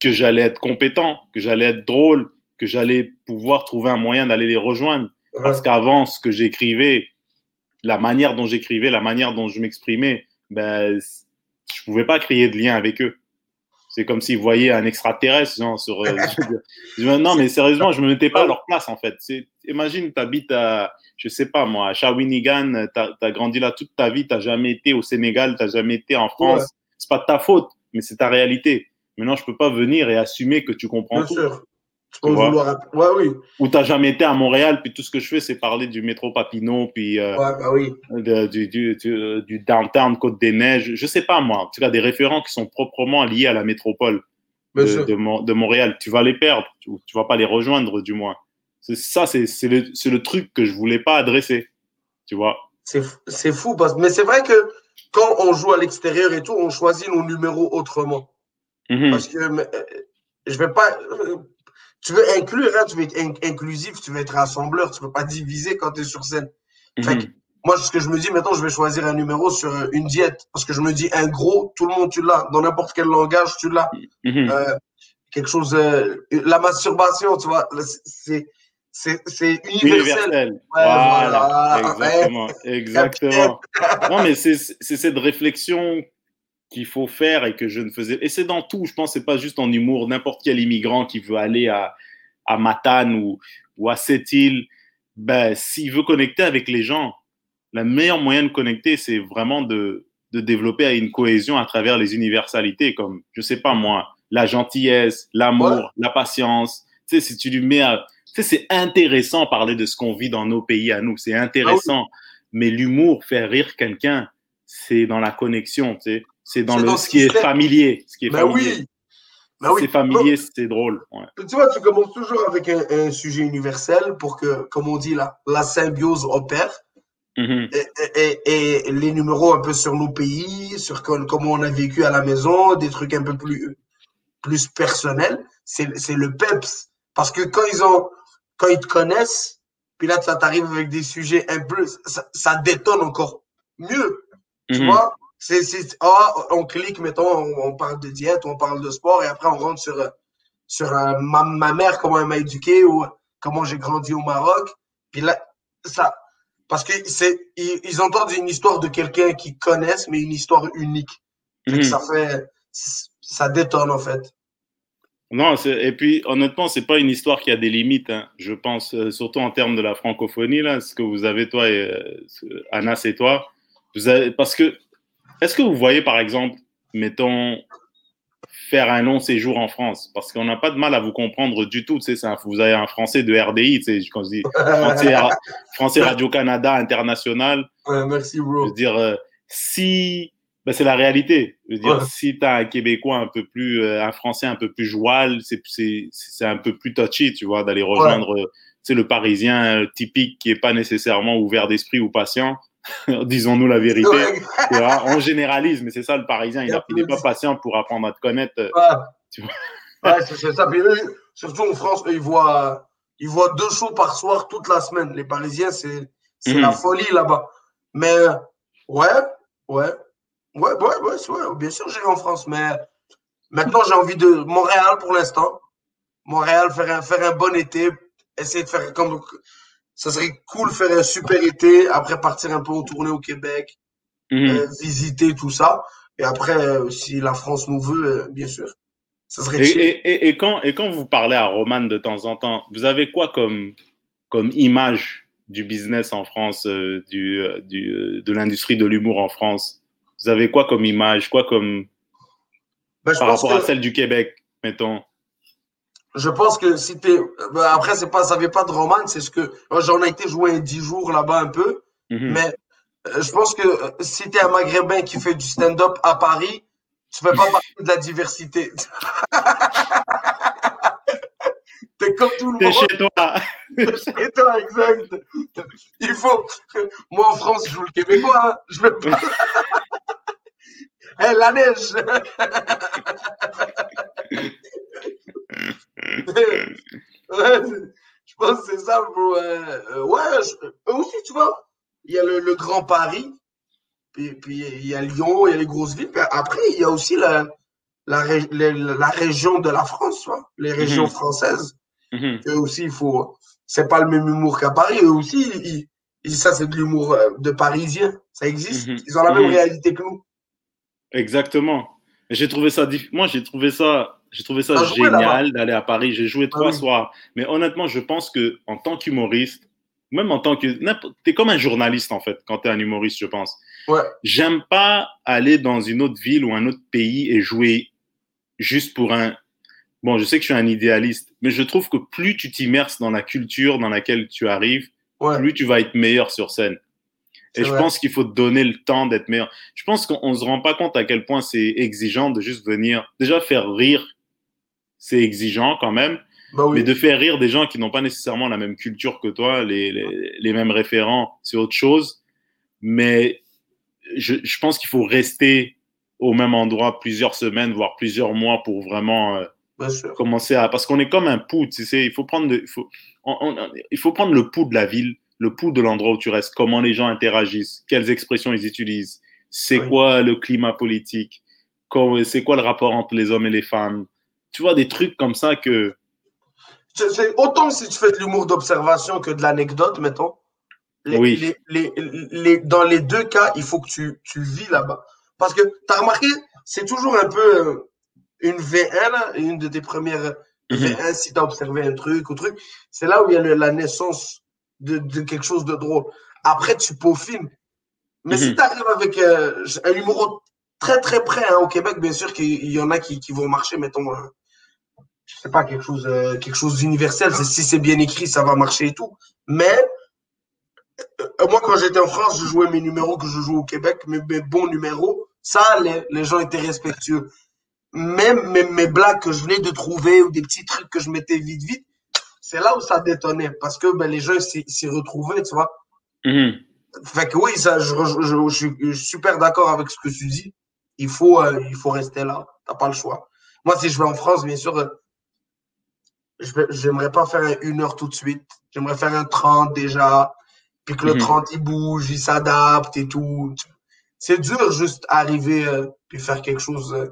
que j'allais être compétent, que j'allais être drôle, que j'allais pouvoir trouver un moyen d'aller les rejoindre. Parce qu'avant, ce que j'écrivais, la manière dont j'écrivais, la manière dont je m'exprimais, ben, je pouvais pas créer de lien avec eux. C'est comme s'ils voyaient un extraterrestre. Genre, sur, euh, non, mais sérieusement, je me mettais pas à leur place, en fait. Imagine, tu habites à, je sais pas moi, à Shawinigan, tu as, grandi là toute ta vie, tu jamais été au Sénégal, tu jamais été en France. Ce C'est pas de ta faute, mais c'est ta réalité. Maintenant, je peux pas venir et assumer que tu comprends tout. Sûr. Tu vouloir... ouais, oui. Ou t'as jamais été à Montréal, puis tout ce que je fais, c'est parler du métro Papineau, puis euh, ouais, bah oui. du, du, du, downtown Côte des Neiges. Je sais pas moi. En tout cas, des référents qui sont proprement liés à la métropole de, de, Montréal. Tu vas les perdre. Tu, tu vas pas les rejoindre, du moins. C'est ça, c'est le, le truc que je voulais pas adresser. Tu vois. C'est fou, parce... mais c'est vrai que quand on joue à l'extérieur et tout, on choisit nos numéros autrement. Mm-hmm. Parce que euh, je vais pas tu veux inclure, hein, tu veux être inclusif, tu veux être rassembleur, tu peux pas diviser quand tu es sur scène. Mhm. moi, ce que je me dis, maintenant, je vais choisir un numéro sur euh, une diète. Parce que je me dis, un gros, tout le monde, tu l'as. Dans n'importe quel langage, tu l'as. Mhm. euh, quelque chose, euh, la masturbation, tu vois, c'est, c'est, c'est universel. voilà, exactement, exactement. non, mais c'est, c'est cette réflexion qu'il faut faire et que je ne faisais. Et c'est dans tout, je pense, c'est pas juste en humour. N'importe quel immigrant qui veut aller à, à Matane ou, ou à cette île, ben, s'il veut connecter avec les gens, le meilleur moyen de connecter, c'est vraiment de, de développer une cohésion à travers les universalités, comme, je sais pas moi, la gentillesse, l'amour, la patience. Tu sais, si tu lui mets à. Tu sais, c'est intéressant parler de ce qu'on vit dans nos pays à nous, c'est intéressant. Ah Mais l'humour, faire rire quelqu'un, c'est dans la connexion, tu sais. C'est dans, le, ce qui est familier. Ce qui est bah familier. oui. Bah oui. C'est familier, c'est drôle. Tu vois, tu commences toujours avec un, sujet universel pour que, comme on dit, la, la symbiose opère. Mm-hmm. et, les numéros un peu sur nos pays, sur comment on a vécu à la maison, des trucs un peu plus, plus personnels. C'est le peps. Parce que quand ils ont, quand ils te connaissent, puis là, ça t'arrive avec des sujets un peu, ça, ça détonne encore mieux. Tu mm-hmm. vois? C'est, c'est, ah, on clique, mettons, on, parle de diète, on parle de sport, et après on rentre sur, sur ma, ma, mère, comment elle m'a éduqué, ou comment j'ai grandi au Maroc. Puis là, ça, parce que c'est, ils, entendent une histoire de quelqu'un qu'ils connaissent, mais une histoire unique. Mhm. Ça fait, ça détonne en fait. Non, et puis honnêtement, c'est pas une histoire qui a des limites. Hein. Je pense euh, surtout en termes de la francophonie là, ce que vous avez toi et euh, Anas et toi, vous avez, parce que est-ce que vous voyez, par exemple, mettons, faire un long séjour en France? Parce qu'on n'a pas de mal à vous comprendre du tout. Tu sais, vous avez un français de RDI, tu sais, quand je dis français, Radio-Canada international. Ouais, merci, bro. Je veux dire, euh, si. Ben, c'est la réalité. Je veux dire, si tu as un Québécois un peu plus. Euh, un Français un peu plus joual, c'est un peu plus touchy, tu vois, d'aller rejoindre. Ouais. Euh, le Parisien typique qui n'est pas nécessairement ouvert d'esprit ou patient. disons-nous la vérité. on généralise, mais c'est ça le Parisien, il n'est pas patient pour apprendre à te connaître. Euh, ouais, c'est ça. surtout en France, ils voient, ils voient deux shows par soir toute la semaine. Les Parisiens, c'est la mhm. folie là-bas. Mais ouais, ouais, ouais, ouais, ouais, bien sûr, j'irai en France, mais maintenant j'ai envie de Montréal pour l'instant. Montréal, faire un, faire un bon été, essayer de faire comme ça serait cool faire un super été, après partir un peu en tournée au Québec, mhm. euh, visiter tout ça. Et après, euh, si la France nous veut, euh, bien sûr. Ça serait et, et, quand, et quand vous parlez à Roman de temps en temps, vous avez quoi comme, comme image du business en France, du, du, de l'industrie de l'humour en France? Vous avez quoi comme image, quoi comme ben, par rapport à celle du Québec, mettons? Je pense que si t'es. Ben, après, c'est pas, ça vient pas de roman, c'est ce que. J'en ai été joué 10 jours là-bas un peu. Mhm. Mais euh, je pense que euh, si t'es un maghrébin qui fait du stand-up à Paris, tu fais pas partie de la diversité. T'es comme tout le monde. T'es chez toi. T'es chez toi, exact. Il faut. Moi, en France, je joue le Québécois. Hein. Je veux pas. hey, la neige. je pense que c'est ça, bro. Euh, ouais, aussi, tu vois, il y a le, Grand Paris. puis, puis il y a Lyon, il y a les grosses villes. Puis après, il y a aussi la, la, ré- la région de la France, tu vois, les régions Mhm. françaises. Mhm. Eux aussi, il faut. C'est pas le même humour qu'à Paris. Eux aussi, ils, ils- ça, c'est de l'humour euh, de Parisien. Ça existe. Mhm. Ils ont la même réalité que nous. Exactement. J'ai trouvé ça, moi j'ai trouvé ça, j'ai trouvé ça génial d'aller à Paris. J'ai joué trois oui. soirs. Mais honnêtement, je pense que en tant qu'humoriste, même en tant que, t'es comme un journaliste en fait quand t'es un humoriste, je pense. Ouais. J'aime pas aller dans une autre ville ou un autre pays et jouer juste pour un. Bon, je sais que je suis un idéaliste, mais je trouve que plus tu t'immerses dans la culture dans laquelle tu arrives, Ouais. plus tu vas être meilleur sur scène. Et je vrai. pense qu'il faut donner le temps d'être meilleur. Je pense qu'on on se rend pas compte à quel point c'est exigeant de juste venir. Déjà, faire rire, c'est exigeant quand même. Bah oui. Mais de faire rire des gens qui n'ont pas nécessairement la même culture que toi, les, les, les mêmes référents, c'est autre chose. Mais je, je pense qu'il faut rester au même endroit plusieurs semaines, voire plusieurs mois pour vraiment euh, commencer à. Parce qu'on est comme un pouls, tu sais. Il faut prendre, il faut, on- on- il faut prendre le pouls de la ville, le pouls de l'endroit où tu restes, comment les gens interagissent, quelles expressions ils utilisent, c'est Oui. quoi le climat politique, c'est quoi le rapport entre les hommes et les femmes. Tu vois, des trucs comme ça que. C'est autant si tu fais de l'humour d'observation que de l'anecdote, mettons. Les, Oui. les, les, les- dans les deux cas, il faut que tu, tu vis là-bas. Parce que tu as remarqué, c'est toujours un peu euh, une V1, là, une de tes premières Mhm. V1, si tu as observé un truc ou truc. C'est là où il y a le- la naissance de, de quelque chose de drôle. Après, tu peaufines. Mais si Mhm. tu arrives avec euh, un humour très très près hein, au Québec, bien sûr qu'il y en a qui, qui vont marcher, mettons. euh, je sais pas, quelque chose, euh, quelque chose d'universel. Si c'est bien écrit, ça va marcher et tout. Mais euh, moi, quand j'étais en France, je jouais mes numéros que je joue au Québec, mes, mes bons numéros. Ça, les, les gens étaient respectueux. Même mes, mes blagues que je venais de trouver ou des petits trucs que je mettais vite, vite, c'est là où ça détonnait. Parce que ben, les gens s'y retrouvaient, tu vois. Mhm. Fait que oui, ça, je, je, je- je suis- super d'accord avec ce que tu dis. Il faut, euh, il faut rester là. T'as pas le choix. Moi, si je vais en France, bien sûr, euh, j'aimerais pas faire un une heure tout de suite. J'aimerais faire un 30 déjà. Puis que le Mhm. 30, il bouge, il s'adapte et tout. C'est dur juste arriver euh, puis faire quelque chose. euh.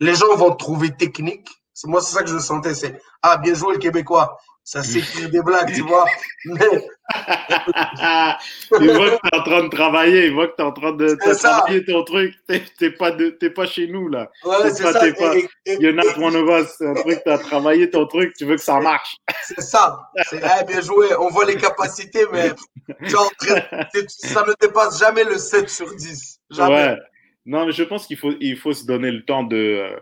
Les gens vont te trouver technique. C'est moi, c'est ça que je sentais. C'est ah, bien joué le Québécois. Ça s'écrit des blagues, tu vois. Mais il voit que tu es en train de travailler, il voit que tu es en train de, travailler ton truc. T'es t'es pas, de- t'es pas chez nous, là. ouais, C'est ça. t'es pas- Et- et- You're not one of us. C'est un truc, tu as travaillé ton truc, tu veux que ça marche. C'est ça. C'est eh, bien joué. On voit les capacités, mais ça ne dépasse jamais le 7 sur 10. Jamais. Ouais. Non, mais je pense qu'il faut, il faut se donner le temps de. euh,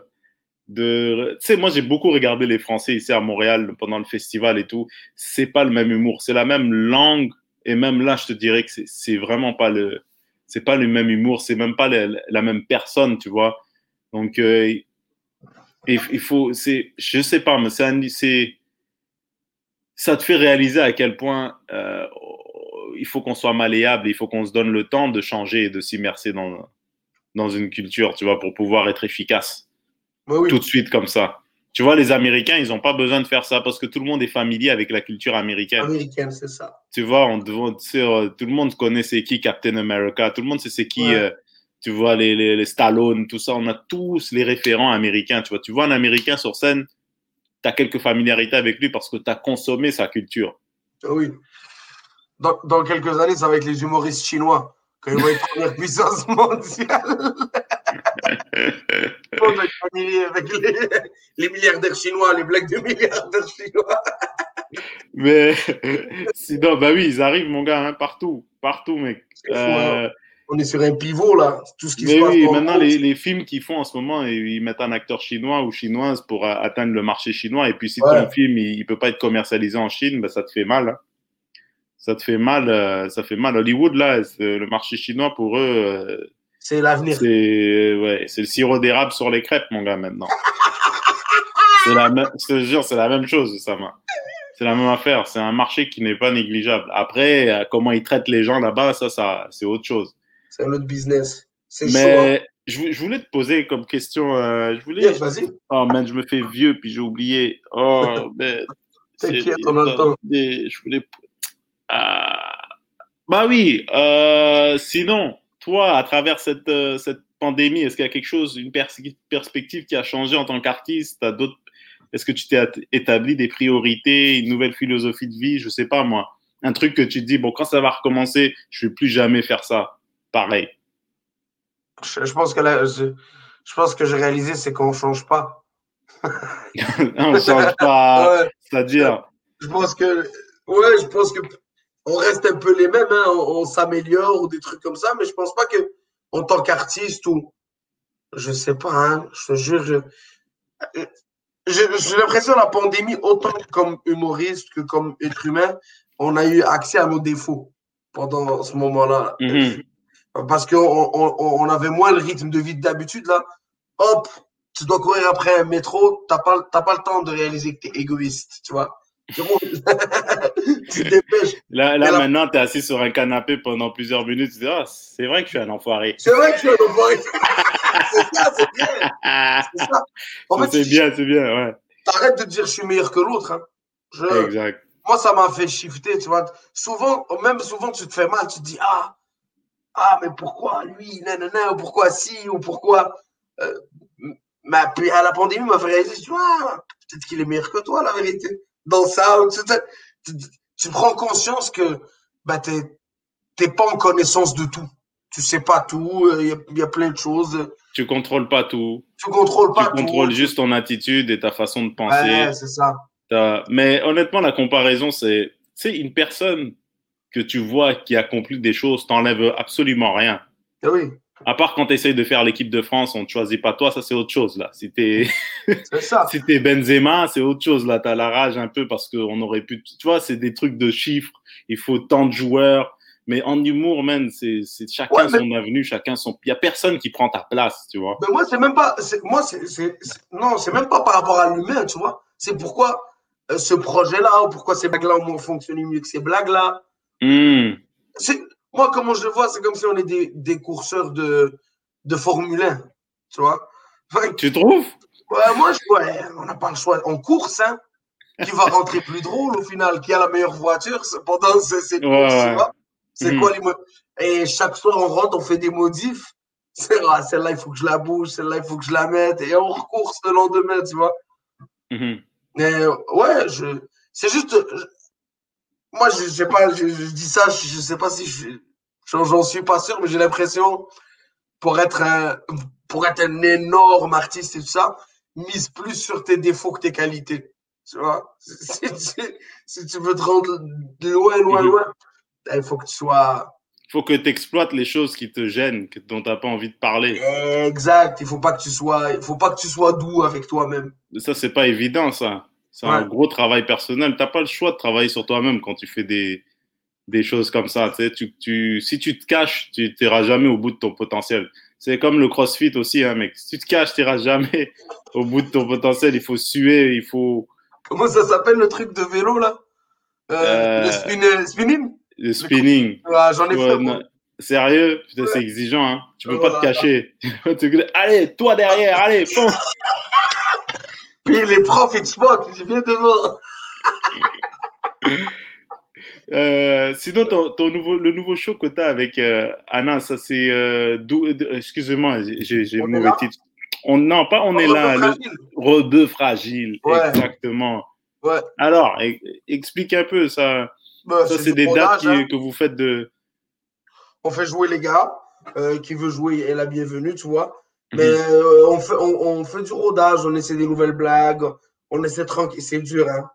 Tu sais, moi, j'ai beaucoup regardé les Français ici à Montréal pendant le festival et tout. C'est pas le même humour, c'est la même langue. Et même là, je te dirais que c'est- vraiment pas le. C'est pas le même humour, c'est même pas la, même personne, tu vois. Donc, euh, il, faut. c'est Je sais pas, mais c'est. Ça te fait réaliser à quel point euh, il faut qu'on soit malléable, il faut qu'on se donne le temps de changer et de s'immerser dans, dans une culture, tu vois, pour pouvoir être efficace Oui. tout de suite comme ça. Tu vois, les Américains, ils n'ont pas besoin de faire ça parce que tout le monde est familier avec la culture américaine. Américaine, c'est ça. Tu vois, on, on- euh, tout le monde connaît c'est qui Captain America, tout le monde sait c'est qui, Ouais. euh, tu vois, les, les, les Stallone, tout ça. On a tous les référents américains. Tu vois, tu vois un Américain sur scène, tu as quelques familiarités avec lui parce que tu as consommé sa culture. Ah Oui. Dans, dans quelques années, ça va être les humoristes chinois. Quand ils vont être première puissance mondiale. Avec les, les milliardaires chinois, les blagues de milliardaires chinois. Mais sinon, bah oui, ils arrivent, mon gars, hein, partout, partout, mec. Fou, Euh, hein. On est sur un pivot, là. Tout ce qui Mais se passe oui, maintenant, les, les films qu'ils font en ce moment, ils mettent un acteur chinois ou chinoise pour a- atteindre le marché chinois. Et puis, si Ouais. ton film, il, il peut pas être commercialisé en Chine, ben, ça te fait mal. hein. Ça te fait mal, euh, ça fait mal. Hollywood, là, le marché chinois, pour eux, euh, C'est l'avenir. c'est ouais, le sirop d'érable sur les crêpes, mon gars, maintenant. C'est la même, je te jure, c'est la même chose, ça C'est la même affaire. C'est un marché qui n'est pas négligeable. Après, euh, comment ils traitent les gens là-bas, ça, ça, c'est autre chose. C'est un autre business. C'est chaud. hein. Mais je, vou- je voulais te poser comme question. euh, je voulais. Vas-y. Oh man, je me fais vieux puis j'ai oublié. Oh man. T'inquiète, on a le temps. des- Je voulais. Ah. Bah oui. euh, sinon, toi, à travers cette, euh, cette pandémie, est-ce qu'il y a quelque chose, une pers perspective qui a changé en tant qu'artiste? Est-ce que tu t'es établi des priorités, une nouvelle philosophie de vie? Je sais pas moi. Un truc que tu te dis, bon, quand ça va recommencer, je vais plus jamais faire ça. Pareil. Je, pense que là, je, je pense que j'ai réalisé, c'est qu'on change pas. on change pas. C'est-à-dire. Je pense que, ouais, je pense que on reste un peu les mêmes, hein, on, s'améliore ou des trucs comme ça, mais je pense pas que en tant qu'artiste ou je sais pas, hein, je te jure, j'ai l'impression la pandémie, autant comme humoriste que comme être humain, on a eu accès à nos défauts pendant ce moment-là. Mm-hmm. Parce qu'on on, on, avait moins le rythme de vie d'habitude, là. Hop, tu dois courir après un métro, t'as pas, pas le temps de réaliser que tu es égoïste, tu vois. tu dépêches. Là, là maintenant, tu es assis sur un canapé pendant plusieurs minutes. Tu dis, oh, c'est vrai que je suis un enfoiré. C'est vrai que je suis un enfoiré. c'est ça, c'est bien. C'est ça. c'est bien, c'est bien, ouais. T'arrêtes de dire je suis meilleur que l'autre. Hein. Exact. Moi, ça m'a fait shifter, tu vois. Souvent, même souvent, tu te fais mal. Tu te dis, ah, ah, mais pourquoi lui, nanana, ou pourquoi si, ou pourquoi. Euh, à la pandémie, m'a fait réaliser, tu vois, peut-être qu'il est meilleur que toi, la vérité dans ça. Tu, tu, prends conscience que bah, tu n'es pas en connaissance de tout. Tu sais pas tout, il euh, y, a plein de choses. Tu contrôles pas tout. Tu contrôles pas tout. Tu contrôles juste ton attitude et ta façon de penser. Ouais, c'est ça. Mais honnêtement, la comparaison, c'est une personne que tu vois qui accomplit des choses, t'enlève absolument rien. Eh oui. À part quand tu essayes de faire l'équipe de France, on ne choisit pas toi, ça c'est autre chose là. Si t'es si Benzema, c'est autre chose là. T'as la rage un peu parce qu'on aurait pu. Tu vois, c'est des trucs de chiffres. Il faut tant de joueurs. Mais en humour, man, c'est chacun son avenue, chacun son. Il y a personne qui prend ta place, tu vois. Mais moi, c'est même pas. Moi, c'est non, c'est même pas par rapport à l'humain, tu vois. C'est pourquoi euh, ce projet-là, ou pourquoi ces blagues-là ont fonctionné mieux que ces blagues-là. Hmm. Moi, comment je le vois, c'est comme si on est des, des courseurs de, de Formule 1. Tu vois Tu trouves? Ouais, moi, je, ouais, on n'a pas le choix. On course, hein Qui va rentrer plus drôle au final Qui a la meilleure voiture pendant ces courses C'est quoi mhm. les Et chaque soir, on rentre, on fait des modifs. C'est ah, celle-là, il faut que je la bouge, celle-là, il faut que je la mette. Et on recourse le lendemain, tu vois. Mais ouais, je... c'est juste moi, je, sais pas, je, dis ça, je, sais pas si je, j'en suis pas sûr, mais j'ai l'impression, pour être un, pour être un énorme artiste et tout ça, mise plus sur tes défauts que tes qualités. Tu vois? Si, tu veux te rendre loin, loin, loin, ben, il faut que tu sois. Il faut que tu exploites les choses qui te gênent, dont tu n'as pas envie de parler. Exact. Il faut pas que tu sois, il faut pas que tu sois doux avec toi-même. Ça, c'est pas évident, ça. C'est un gros travail personnel. Tu n'as pas le choix de travailler sur toi-même quand tu fais des, des choses comme ça. Tu si tu te caches, tu n'iras jamais au bout de ton potentiel. C'est comme le crossfit aussi, hein, mec. Si tu te caches, tu n'iras jamais au bout de ton potentiel. Il faut suer, il faut. Comment ça s'appelle le truc de vélo, là? Euh, euh, Le spinning Le spinning. Ah, J'en ai fait. Sérieux? Putain, c'est exigeant, hein. Tu peux pas te cacher. allez, toi derrière, allez, fonce puis les profs, moquent, je viens devant. Euh, sinon, ton, nouveau, le nouveau show que tu as avec euh, Anna, ça c'est. Euh, excusez-moi, j'ai le mauvais titre. On, non, pas on est là. Le fragile. Exactement. Ouais. Alors, explique un peu ça. Bah, ça, c'est des dates hein. que vous faites de. On fait jouer les gars. qui veut jouer est la bienvenue, tu vois. Mais mhm. euh, on, fait, on, on, fait du rodage, on essaie des nouvelles blagues, on essaie tranquille, c'est dur, hein.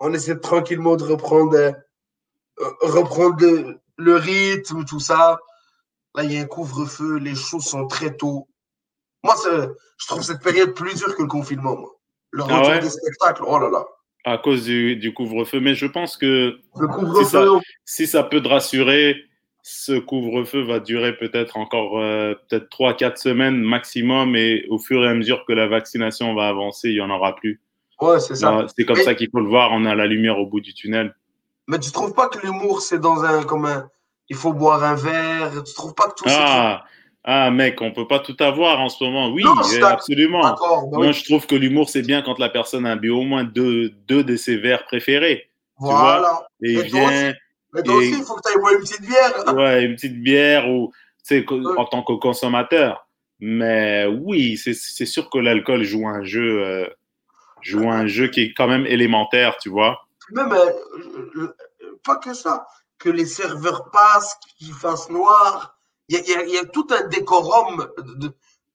On essaie tranquillement de reprendre, euh, reprendre le, rythme, tout ça. Là, il y a un couvre-feu, les choses sont très tôt. Moi, je trouve cette période plus dure que le confinement, moi. Le ah retour des spectacles, oh là là. À cause du, du couvre-feu. Mais je pense que si, ça, si ça peut te rassurer, ce couvre-feu va durer peut-être encore euh, peut-être 3-4 semaines maximum et au fur et à mesure que la vaccination va avancer, il n'y en aura plus. Ouais, c'est ça. C'est comme ça qu'il faut le voir, on a la lumière au bout du tunnel. Mais tu trouves pas que l'humour, c'est dans un, comme un, il faut boire un verre, tu trouves pas que tout ah, ah, mec, on peut pas tout avoir en ce moment. Oui, absolument. Bah Moi, je trouve que l'humour, c'est bien quand la personne a bu au moins deux, deux de ses verres préférés. Voilà. Tu vois? Et, il vient, mais toi aussi, il faut que tu ailles boire une petite bière. Ouais, une petite bière ou tu sais, en tant que consommateur. Mais oui, c'est sûr que l'alcool joue un jeu, euh, joue un jeu qui est quand même élémentaire, tu vois. Même, euh, euh, pas que ça, que les serveurs passent, qu'ils fassent noir. Il y y y a tout un décorum. De...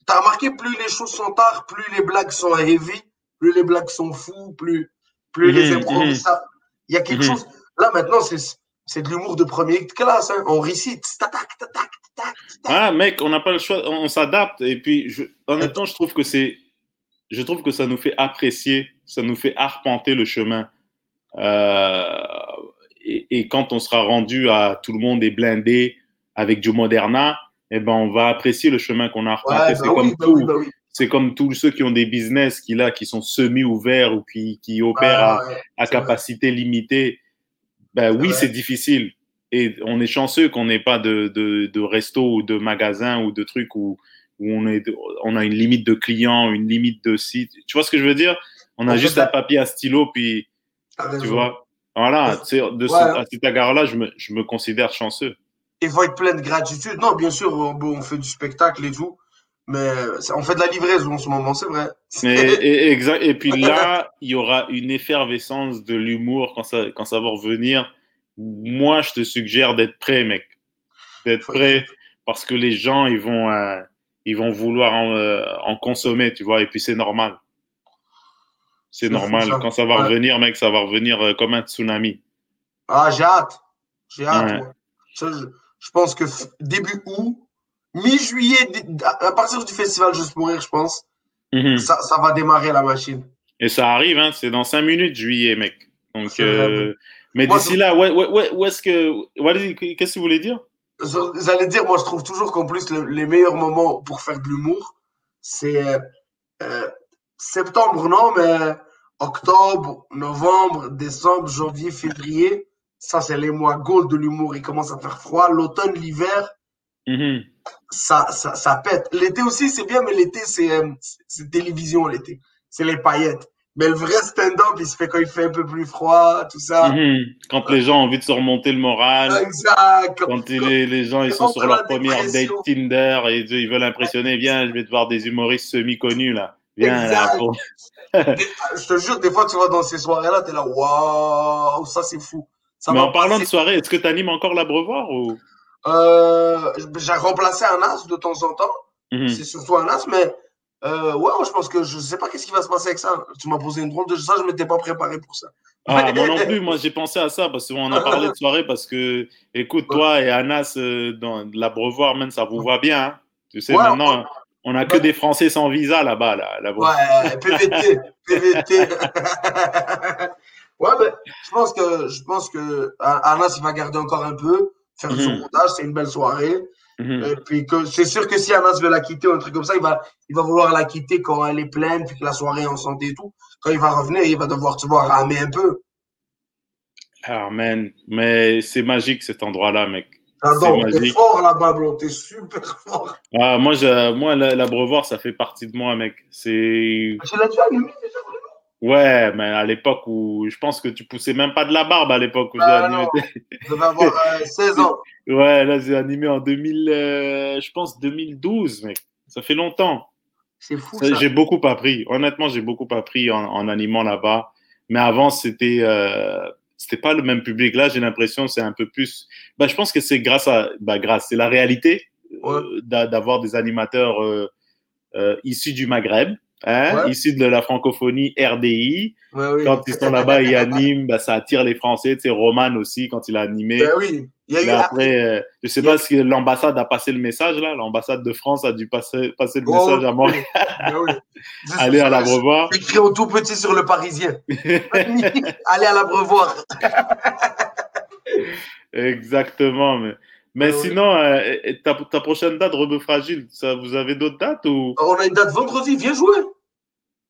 T'as remarqué, plus les choses sont tard, plus les blagues sont heavy, plus les blagues sont fous, plus, plus les improvisations. Il y a quelque Mhm. chose. Là, maintenant, c'est c'est de l'humour de première classe. Hein. On récite. Tac, tac, tac, tac, tac. Ah, mec, on n'a pas le choix, on, on s'adapte. Et puis, je, honnêtement, je trouve que c'est, je trouve que ça nous fait apprécier, ça nous fait arpenter le chemin. Euh, et, et quand on sera rendu à tout le monde est blindé avec du Moderna, eh ben, on va apprécier le chemin qu'on a arpenté. Ouais, c'est comme oui, bah tout. oui, bah oui. C'est comme tous ceux qui ont des business qui là, qui sont semi-ouverts ou qui, qui opèrent à, Ouais, ouais. à vrai. capacité limitée, ben oui, c'est difficile. Et on est chanceux qu'on n'ait pas de, de, de resto ou de magasin ou de trucs où, où on, est, on a une limite de clients, une limite de site. Tu vois ce que je veux dire? On a En juste fait, un papier, un stylo, puis T'as tu vois? Voilà, de ce, Ouais. à cet égard-là, je me, je me considère chanceux. Il faut être plein de gratitude. Non, bien sûr, on, on fait du spectacle et tout, mais on fait de la livraison en ce moment, c'est vrai. Mais, et, exact, et puis là, il y aura une effervescence de l'humour quand ça, quand ça va revenir. Moi, je te suggère d'être prêt, mec. D'être prêt parce que les gens, ils vont, euh, ils vont vouloir en, euh, en consommer, tu vois, et puis c'est normal. C'est normal. ça. Quand ça va Ouais. revenir, mec, ça va revenir euh, comme un tsunami. Ah, j'ai hâte. J'ai hâte, Ouais. je, je pense que début août, mi-juillet, à partir du festival Juste pour rire, je pense, Mhm. ça, ça va démarrer la machine. Et ça arrive, hein, c'est dans cinq minutes, juillet, mec. Donc, euh, mais d'ici là, ouais, ouais, où est-ce que, qu'est-ce que vous voulez dire? J'allais dire, moi, je trouve toujours qu'en plus, le- les meilleurs moments pour faire de l'humour, c'est euh, septembre, non, mais octobre, novembre, décembre, janvier, février. Ça, c'est les mois gold de l'humour. Il commence à faire froid. L'automne, l'hiver, Mhm. Ça, ça, ça pète. L'été aussi, c'est bien, mais l'été, c'est euh, c'est- télévision, l'été. C'est les paillettes. Mais le vrai stand-up, il se fait quand il fait un peu plus froid, tout ça. Mhm. Quand les gens ont envie de se remonter le moral, Exact. quand il est- les gens ils sont sur leur première date. Tinder et ils veulent impressionner, viens, je vais te voir des humoristes semi-connus là. Viens Exact. là. pour- Je te jure, des fois, tu vas dans ces soirées-là, t'es là, waouh, ça c'est fou. Ça Mais en parlant de soirée, est-ce que tu animes encore l'abreuvoir ou? Euh, j'ai remplacé un as de temps en temps. Mhm. C'est surtout un as, mais euh, ouais, je pense que je sais pas qu'est-ce qui va se passer avec ça. Tu m'as posé une drôle de ça, je m'étais pas préparé pour ça. Ah, moi non plus, moi j'ai pensé à ça parce qu'on a parlé de soirée parce que, écoute, toi et Anas euh, dans l'abreuvoir, même ça vous va bien. hein. Tu sais, Ouais, maintenant, on a que des Français sans visa là-bas. Là, là-bas. Ouais, PVT, PVT. ouais, mais je pense que je pense que Anas il va garder encore un peu, faire son Mhm. montage, c'est une belle soirée. Mhm. Et puis que c'est sûr que si Anas veut la quitter ou un truc comme ça, il va, il va vouloir la quitter quand elle est pleine, puis que la soirée est en santé et tout. Quand il va revenir, il va devoir, tu vois, ramer un peu. Ah, man, mais c'est magique cet endroit-là, mec. J'adore, t'es fort là-bas, bro, t'es super fort. Ah, moi, je, moi la- l'abreuvoir, ça fait partie de moi, mec. C'est. Tu l'as déjà allumé déjà, Ouais, mais à l'époque où. Je pense que tu poussais même pas de la barbe à l'époque où j'ai Ah, animé. non. Je devais avoir euh, 16 ans. Ouais, là, j'ai animé en 2000, euh, je pense 2012, mec. Ça fait longtemps. C'est fou, Ça, ça. J'ai beaucoup appris. Honnêtement, j'ai beaucoup appris en, en animant là-bas. Mais avant, c'était euh, c'était pas le même public. Là, j'ai l'impression que c'est un peu plus. Bah, je pense que c'est grâce à. Bah, grâce, c'est la réalité euh, d'a- d'avoir des animateurs euh, euh, issus du Maghreb, hein, Ouais. issus de la francophonie RDI. Ouais, oui. Quand ils sont là-bas, ils animent, bah, ça attire les Français. Tu sais, Roman aussi, quand il a animé. Ben oui. Il y a eu Là, après, euh, je sais il pas si l'ambassade a passé le message là. L'ambassade de France a dû passer, passer le Oh, message à Montréal. Ben oui. Aller à l'abreuvoir. Écrit en tout petit sur le Parisien. Allez à l'abreuvoir. Exactement. Mais, mais Ah oui. sinon, euh, ta, ta prochaine date, Rebeu Fragile, ça, vous avez d'autres dates ou? On a une date vendredi, viens jouer.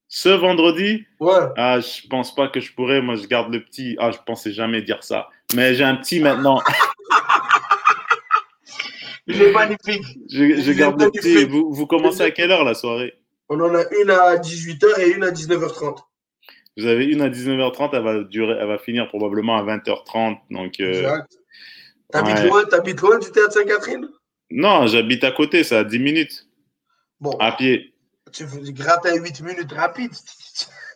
ce vendredi? Ouais. Ah, je pense pas que je pourrais. Moi, je garde le petit. Ah, je pensais jamais dire ça. Mais j'ai un petit maintenant. Il est magnifique. Je, je Il est garde le petit. Vous, vous commencez à quelle heure la soirée? On en a une à 18h et une à 19h30. Vous avez une à 19h30. Elle va durer. Elle va finir probablement à 20h30. Donc. euh, Exact. T'habites ouais. loin, t'habites loin du théâtre Sainte-Catherine? Non, j'habite à côté, c'est à 10 minutes Bon, à pied. tu veux gratter à 8 minutes rapide?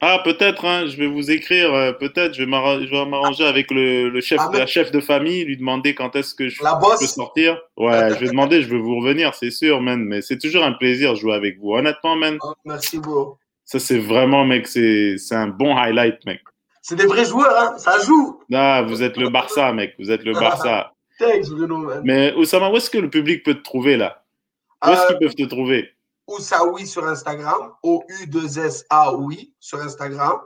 Ah, peut-être, hein, je vais vous écrire, euh, peut-être, je vais m'arranger avec le, le chef, Ah, mais- la chef de famille, lui demander quand est-ce que je peux sortir. Ouais, je vais demander, je vais vous revenir, c'est sûr, man, mais c'est toujours un plaisir de jouer avec vous. Honnêtement, man, Ah, Merci, bro. ça c'est vraiment, mec, c'est c'est un bon highlight, mec. C'est des vrais joueurs, hein. Ça joue. Ah, vous êtes le Barça, mec, vous êtes le Barça. Bruno. Mais Oussama, où est-ce que le public peut te trouver, là? Où est-ce Euh, qu'ils peuvent te trouver? Oussaoui sur Instagram. O-U-2-S-A-Oui sur Instagram.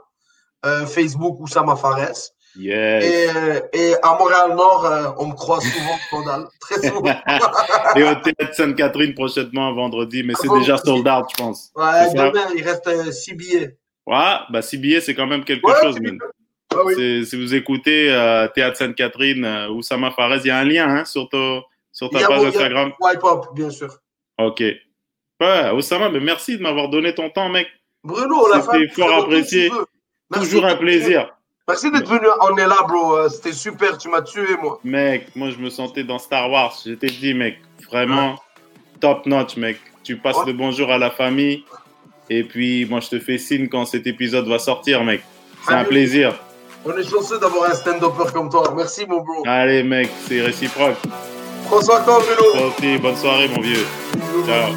Euh, Facebook, Oussama Fares. Yes. Et, euh, et à Montréal-Nord, euh, on me croise souvent, Scandale. Très souvent. Et au théâtre Sainte-Catherine prochainement, vendredi, mais c'est déjà sold out, je pense. Ouais, ça? demain, il reste 6 billets. Ouais, bah, six billets, c'est quand même quelque Ouais, chose. Ah oui. Si vous écoutez euh, Théâtre Sainte-Catherine, euh, Oussama Fares, il y a un lien hein, sur, ta- sur page Instagram. Wipe up, bien sûr. Ok. Ouais, Oussama, mais merci de m'avoir donné ton temps, mec. Bruno, la C'était fort apprécié. Toujours un plaisir. Merci d'être venu. On est là, bro. Euh, C'était super. Tu m'as tué, moi. Mec, moi, je me sentais dans Star Wars. Je t'ai dit, mec, vraiment top notch, mec. Tu passes Ouais. le bonjour à la famille. Et puis, moi, je te fais signe quand cet épisode va sortir, mec. C'est un plaisir. On est chanceux d'avoir un stand-upper comme toi. Merci, mon bro. Allez, mec, c'est réciproque. Prends soin de toi, Bruno. Toi aussi, bonne soirée, mon vieux. Ciao.